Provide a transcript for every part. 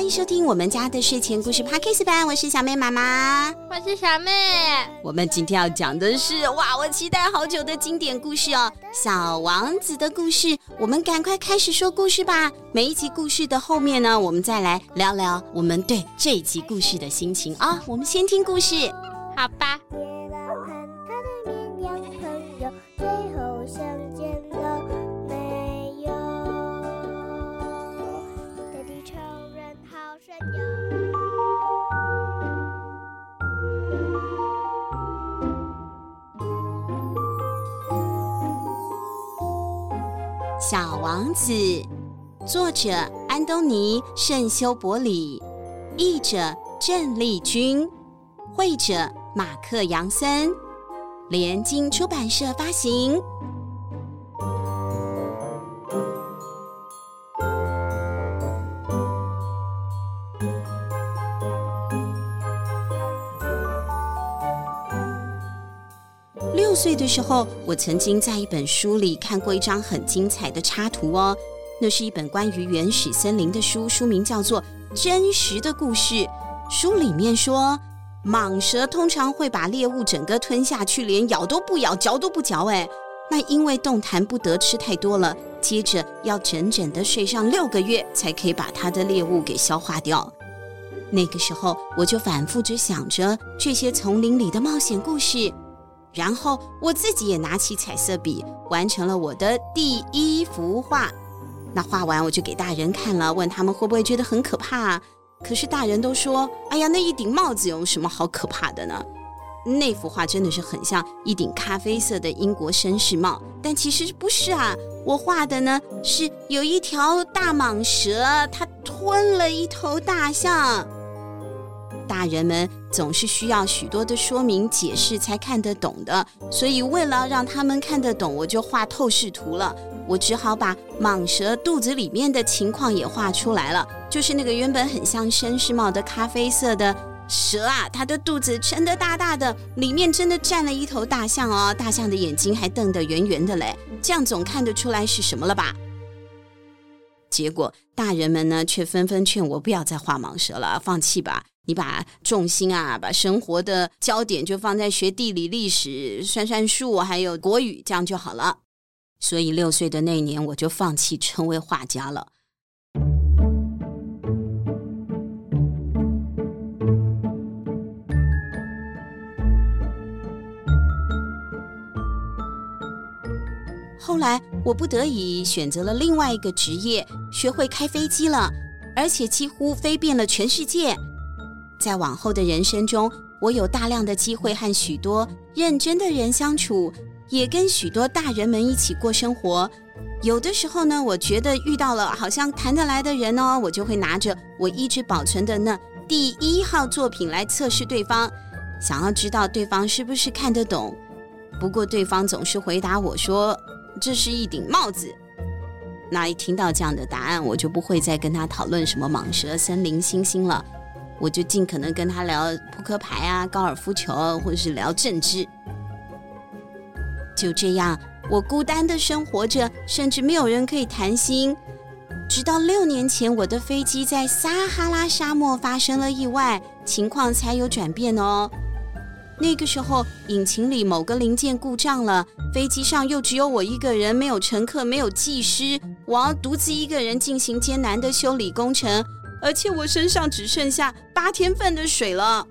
欢迎收听我们家的睡前故事 Podcast 版，我是小妹妈妈，我是小妹。我们今天要讲的是哇，我期待好久的经典故事哦，《小王子》的故事。我们赶快开始说故事吧。每一集故事的后面呢，我们再来聊聊我们对这一集故事的心情啊、哦。我们先听故事，好吧。小王子，作者安东尼·圣修伯里，译者郑丽君，绘者马克·杨森，联经出版社发行。岁的时候，我曾经在一本书里看过一张很精彩的插图哦。那是一本关于原始森林的书，书名叫做《真实的故事》。书里面说，蟒蛇通常会把猎物整个吞下去，连咬都不咬，嚼都不嚼。哎，那因为动弹不得，吃太多了，接着要整整的睡上六个月，才可以把它的猎物给消化掉。那个时候，我就反复着想着这些丛林里的冒险故事。然后我自己也拿起彩色笔，完成了我的第一幅画。那画完我就给大人看了，问他们会不会觉得很可怕？可是大人都说：“哎呀，那一顶帽子有什么好可怕的呢？”那幅画真的是很像一顶咖啡色的英国绅士帽，但其实不是啊。我画的呢是有一条大蟒蛇，它吞了一头大象。大人们总是需要许多的说明解释才看得懂的，所以为了让他们看得懂，我就画透视图了。我只好把蟒蛇肚子里面的情况也画出来了，就是那个原本很像绅士帽的咖啡色的蛇啊，它的肚子撑得大大的，里面真的站了一头大象哦，大象的眼睛还瞪得圆圆的嘞，这样总看得出来是什么了吧？结果大人们呢，却纷纷劝我不要再画蟒蛇了，放弃吧。你把重心啊，把生活的焦点就放在学地理、历史、算算术，还有国语，这样就好了。所以六岁的那年，我就放弃成为画家了。后来，我不得已选择了另外一个职业，学会开飞机了，而且几乎飞遍了全世界。在往后的人生中，我有大量的机会和许多认真的人相处，也跟许多大人们一起过生活。有的时候呢，我觉得遇到了好像谈得来的人哦，我就会拿着我一直保存的那第一号作品来测试对方，想要知道对方是不是看得懂。不过对方总是回答我说：“这是一顶帽子。”那一听到这样的答案，我就不会再跟他讨论什么蟒蛇、森林、星星了。我就尽可能跟他聊扑克牌啊、高尔夫球，或者是聊政治。就这样，我孤单的生活着，甚至没有人可以谈心。直到六年前，我的飞机在撒哈拉沙漠发生了意外，情况才有转变哦。那个时候，引擎里某个零件故障了，飞机上又只有我一个人，没有乘客，没有技师，我要独自一个人进行艰难的修理工程。而且我身上只剩下八天份的水了。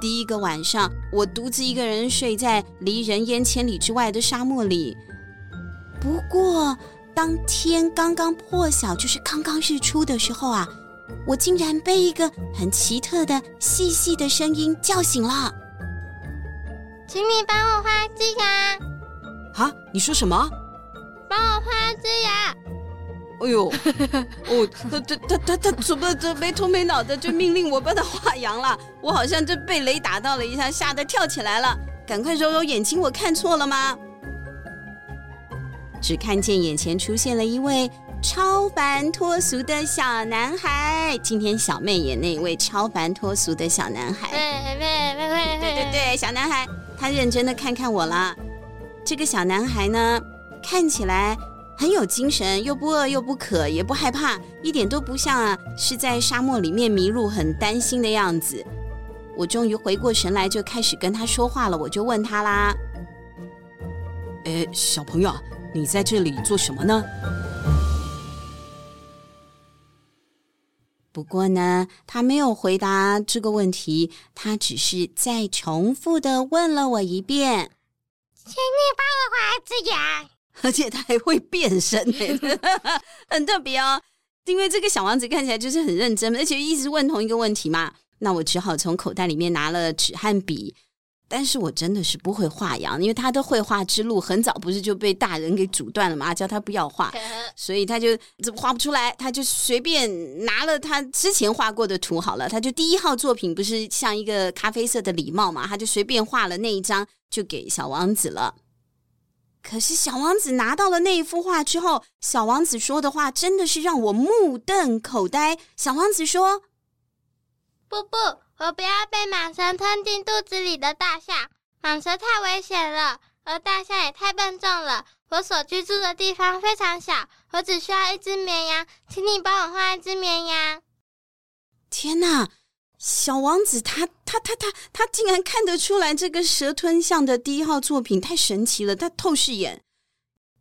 第一个晚上，我独自一个人睡在离人烟千里之外的沙漠里。不过，当天刚刚破晓，就是刚刚日出的时候啊，我竟然被一个很奇特的细细的声音叫醒了。请你帮我画只牙。啊？你说什么？帮我画只牙。哎呦，哦，他他他他他怎么这没头没脑的就命令我帮他画羊了？我好像这被雷打到了一下，吓得跳起来了。赶快揉揉眼睛，我看错了吗？只看见眼前出现了一位超凡脱俗的小男孩。今天小妹演那一位超凡脱俗的小男孩。对对对对对，小男孩，他认真的看看我了。这个小男孩呢，看起来。很有精神，又不饿又不渴，也不害怕，一点都不像啊是在沙漠里面迷路，很担心的样子。我终于回过神来，就开始跟他说话了。我就问他啦：“哎，小朋友，你在这里做什么呢？”不过呢，他没有回答这个问题，他只是再重复的问了我一遍：“请你帮我画一只羊。”而且他还会变身，很特别哦。因为这个小王子看起来就是很认真，而且一直问同一个问题嘛。那我只好从口袋里面拿了纸和笔。但是我真的是不会画羊，因为他的绘画之路很早不是就被大人给阻断了嘛，叫他不要画，所以他就怎么画不出来，他就随便拿了他之前画过的图好了，他就第一号作品不是像一个咖啡色的礼帽嘛，他就随便画了那一张，就给小王子了。可是小王子拿到了那一幅画之后，小王子说的话真的是让我目瞪口呆。小王子说：“不不。”我不要被蟒蛇吞进肚子里的大象，蟒蛇太危险了，而大象也太笨重了。我所居住的地方非常小，我只需要一只绵羊，请你帮我画一只绵羊。天哪，小王子他他他他他竟然看得出来这个蛇吞象的第一号作品，太神奇了，他透视眼。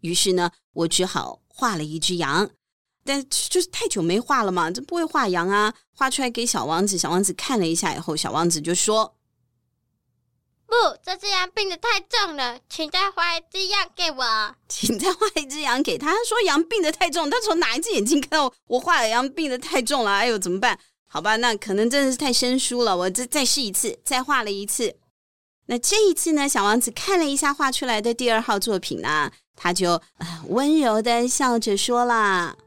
于是呢，我只好画了一只羊。但就是太久没画了嘛，这不会画羊啊！画出来给小王子，小王子看了一下以后，小王子就说：“不，这只羊病得太重了，请再画一只羊给我。”请再画一只羊给他。他说羊病得太重，他从哪一只眼睛看到我画了羊病得太重了？哎呦，怎么办？好吧，那可能真的是太生疏了。我再再试一次，再画了一次。那这一次呢，小王子看了一下画出来的第二号作品呢，他就温柔的笑着说了。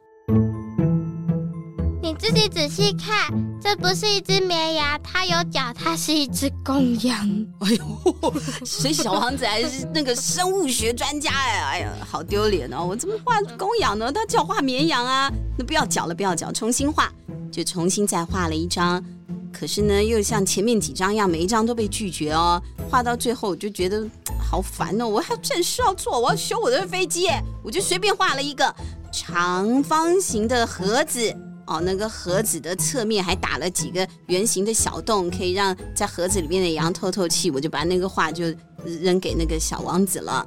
自己仔细看，这不是一只绵羊，它有脚，它是一只公羊。哎呦，所以小王子还是那个生物学专家哎，哎呀，好丢脸哦！我怎么画公羊呢？他叫画绵羊啊！那不要脚了，不要脚，重新画，就重新再画了一张。可是呢，又像前面几张一样，每一张都被拒绝哦。画到最后，我就觉得好烦哦！我还有正事要做，我要修我的飞机，我就随便画了一个。长方形的盒子哦，那个盒子的侧面还打了几个圆形的小洞，可以让在盒子里面的羊透透气。我就把那个画就扔给那个小王子了。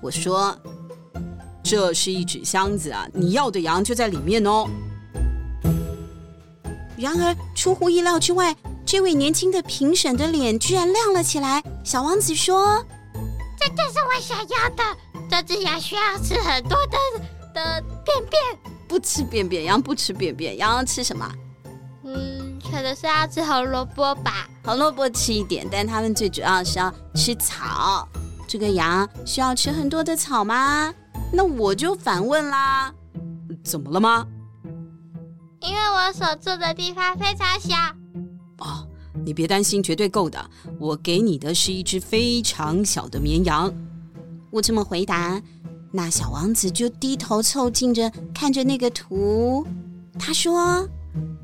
我说：“这是一纸箱子啊，你要的羊就在里面哦。”然而出乎意料之外，这位年轻的评审的脸居然亮了起来。小王子说：“这就是我想要的，这只羊需要吃很多的。”的便便不吃便便，羊不吃便便，羊要吃什么？嗯，可能是要吃红萝卜吧。红萝卜吃一点，但他们最主要是要吃草。这个羊需要吃很多的草吗？那我就反问啦，怎么了吗？因为我所住的地方非常小。哦，你别担心，绝对够的。我给你的是一只非常小的绵羊。我这么回答。那小王子就低头凑近着看着那个图，他说：“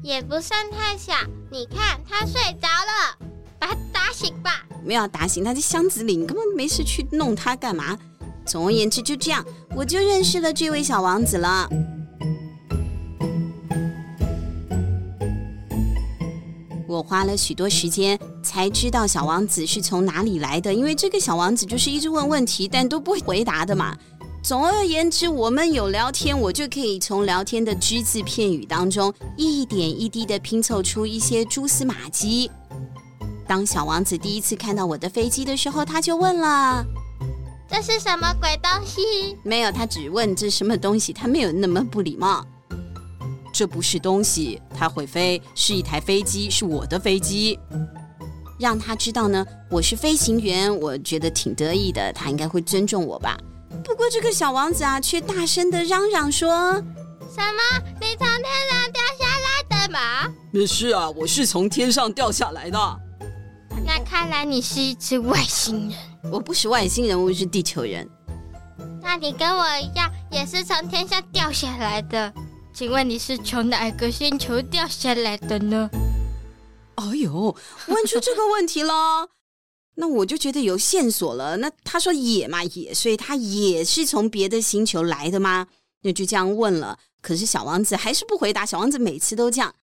也不算太小，你看他睡着了，把他打醒吧。”没有打醒，他在箱子里，你根本没事去弄他干嘛？总而言之，就这样，我就认识了这位小王子了。我花了许多时间才知道小王子是从哪里来的，因为这个小王子就是一直问问题，但都不会回答的嘛。总而言之，我们有聊天，我就可以从聊天的只字片语当中一点一滴的拼凑出一些蛛丝马迹。当小王子第一次看到我的飞机的时候，他就问了：“这是什么鬼东西？”没有，他只问这是什么东西，他没有那么不礼貌。这不是东西，它会飞，是一台飞机，是我的飞机。让他知道呢，我是飞行员，我觉得挺得意的，他应该会尊重我吧。不过这个小王子啊，却大声的嚷嚷说：“什么？你从天上掉下来的吗？”“没事啊，我是从天上掉下来的。”“那看来你是一只外星人。”“我不是外星人，我是地球人。”“那你跟我一样，也是从天上掉下来的？请问你是从哪个星球掉下来的呢？”“哎呦，问出这个问题了。”那我就觉得有线索了。那他说也嘛也，所以他也是从别的星球来的吗？那就这样问了。可是小王子还是不回答。小王子每次都这样，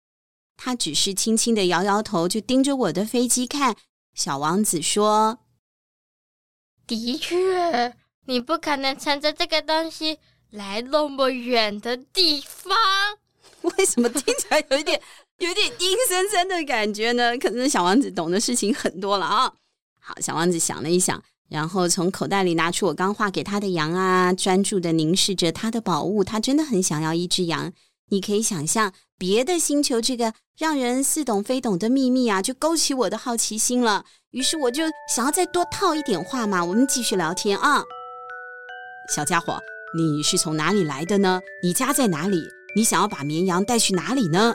他只是轻轻的摇摇头，就盯着我的飞机看。小王子说：“的确，你不可能乘着这个东西来那么远的地方。为什么听起来有一点有一点阴森森的感觉呢？可能小王子懂的事情很多了啊。好，小王子想了一想。”然后从口袋里拿出我刚画给他的羊啊，专注的凝视着他的宝物。他真的很想要一只羊。你可以想象，别的星球这个让人似懂非懂的秘密啊，就勾起我的好奇心了。于是我就想要再多套一点话嘛。我们继续聊天啊，小家伙，你是从哪里来的呢？你家在哪里？你想要把绵羊带去哪里呢？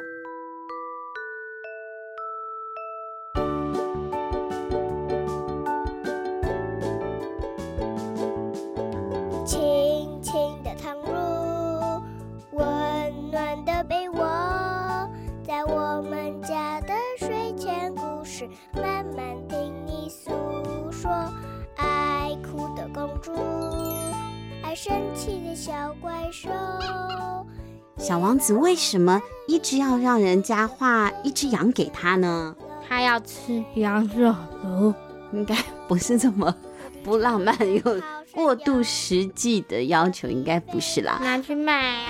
小怪兽。小王子为什么一直要让人家画一只羊给他呢？他要吃羊肉，应该不是这么不浪漫又过度实际的要求，应该不是啦。拿去卖，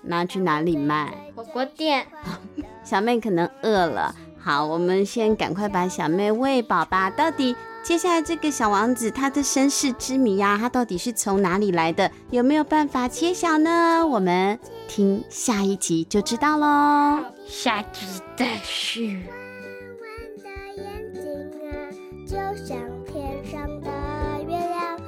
拿去哪里卖？火锅店。小妹可能饿了，好，我们先赶快把小妹喂饱吧。到底？接下来这个小王子他的身世之谜呀他到底是从哪里来的？有没有办法揭晓呢？我们听下一集就知道喽下集的是弯弯的眼睛啊就像天上的月亮